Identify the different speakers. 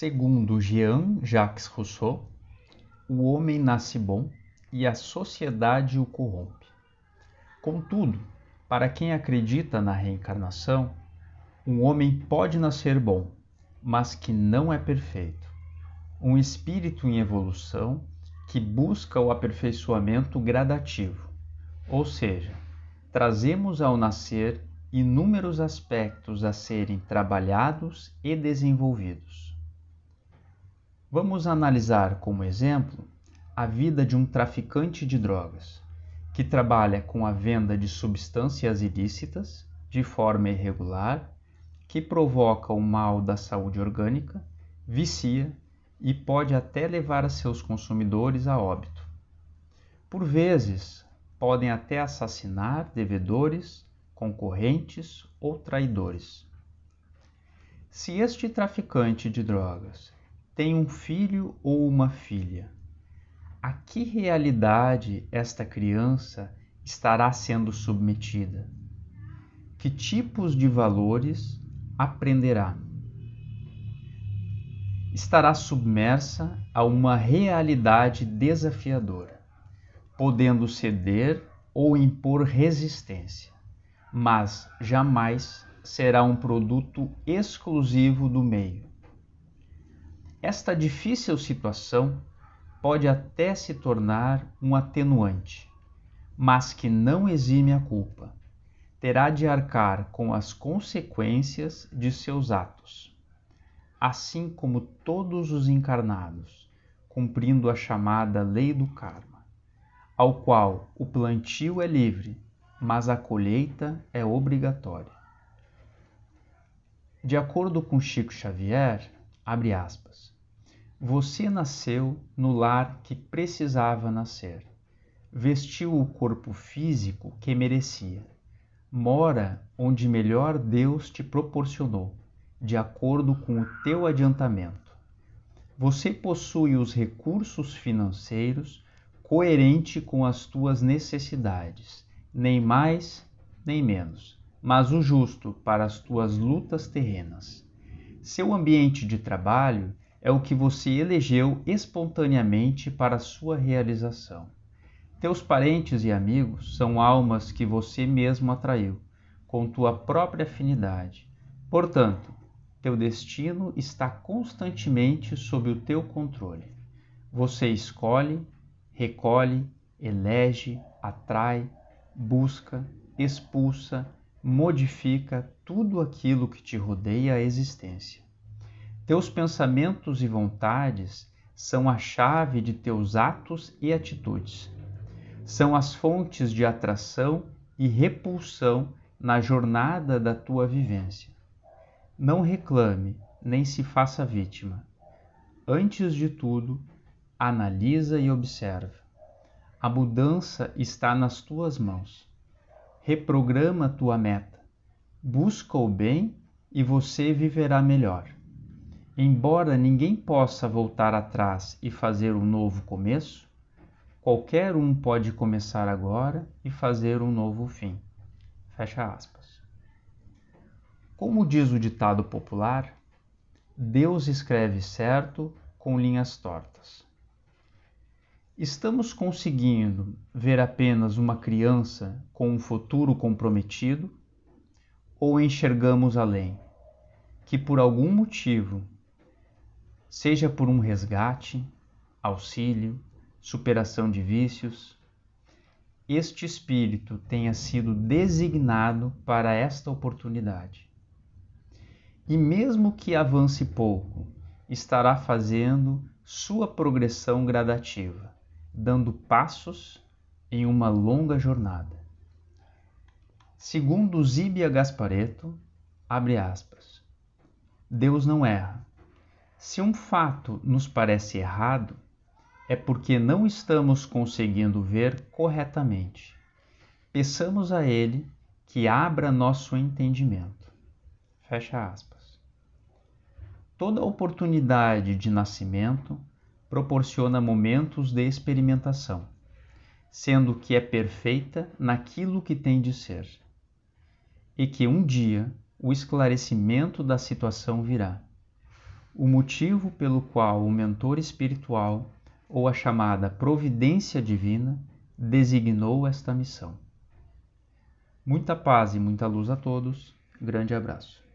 Speaker 1: Segundo Jean-Jacques Rousseau, o homem nasce bom e a sociedade o corrompe. Contudo, para quem acredita na reencarnação, um homem pode nascer bom, mas que não é perfeito. Um espírito em evolução que busca o aperfeiçoamento gradativo, ou seja, trazemos ao nascer inúmeros aspectos a serem trabalhados e desenvolvidos. Vamos analisar como exemplo a vida de um traficante de drogas que trabalha com a venda de substâncias ilícitas de forma irregular, que provoca o mal da saúde orgânica, vicia e pode até levar a seus consumidores a óbito. Por vezes, podem até assassinar devedores, concorrentes ou traidores. Se este traficante de drogas tem um filho ou uma filha, a que realidade esta criança estará sendo submetida? Que tipos de valores aprenderá? Estará submersa a uma realidade desafiadora, podendo ceder ou impor resistência, mas jamais será um produto exclusivo do meio. Esta difícil situação pode até se tornar um atenuante, mas que não exime a culpa. Terá de arcar com as consequências de seus atos, assim como todos os encarnados, cumprindo a chamada lei do karma, ao qual o plantio é livre, mas a colheita é obrigatória. De acordo com Chico Xavier, abre aspas, você nasceu no lar que precisava nascer. Vestiu o corpo físico que merecia. Mora onde melhor Deus te proporcionou, de acordo com o teu adiantamento. Você possui os recursos financeiros coerente com as tuas necessidades, nem mais nem menos, mas o justo para as tuas lutas terrenas. Seu ambiente de trabalho é o que você elegeu espontaneamente para sua realização. Teus parentes e amigos são almas que você mesmo atraiu, com tua própria afinidade. Portanto, teu destino está constantemente sob o teu controle. Você escolhe, recolhe, elege, atrai, busca, expulsa, modifica tudo aquilo que te rodeia a existência. Teus pensamentos e vontades são a chave de teus atos e atitudes. São as fontes de atração e repulsão na jornada da tua vivência. Não reclame, nem se faça vítima. Antes de tudo, analisa e observa. A mudança está nas tuas mãos. Reprograma tua meta. Busca o bem e você viverá melhor. Embora ninguém possa voltar atrás e fazer um novo começo, qualquer um pode começar agora e fazer um novo fim. Fecha aspas. Como diz o ditado popular, Deus escreve certo com linhas tortas. Estamos conseguindo ver apenas uma criança com um futuro comprometido ou enxergamos além, que por algum motivo seja por um resgate, auxílio, superação de vícios, este espírito tenha sido designado para esta oportunidade. E mesmo que avance pouco, estará fazendo sua progressão gradativa, dando passos em uma longa jornada. Segundo Zíbia Gaspareto, abre aspas, Deus não erra, se um fato nos parece errado, é porque não estamos conseguindo ver corretamente. Peçamos a Ele que abra nosso entendimento. Fecha aspas. Toda oportunidade de nascimento proporciona momentos de experimentação, sendo que é perfeita naquilo que tem de ser, e que um dia o esclarecimento da situação virá o motivo pelo qual o mentor espiritual, ou a chamada providência divina, designou esta missão. Muita paz e muita luz a todos. Grande abraço.